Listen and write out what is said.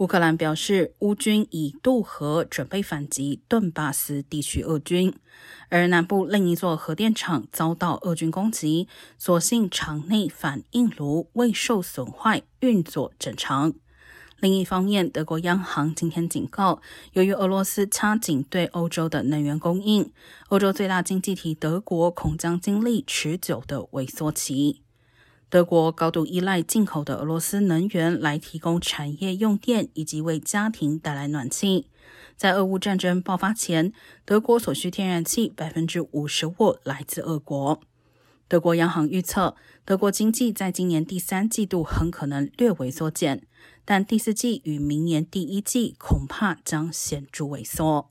乌克兰表示，乌军已渡河准备反击顿巴斯地区俄军，而南部另一座核电厂遭到俄军攻击，所幸厂内反应炉未受损坏，运作正常。另一方面，德国央行今天警告，由于俄罗斯掐紧对欧洲的能源供应，欧洲最大经济体德国恐将经历持久的萎缩期。德国高度依赖进口的俄罗斯能源来提供产业用电以及为家庭带来暖气。在俄乌战争爆发前，德国所需天然气百分之五十五来自俄国。德国央行预测，德国经济在今年第三季度很可能略微缩减，但第四季与明年第一季恐怕将显著萎缩。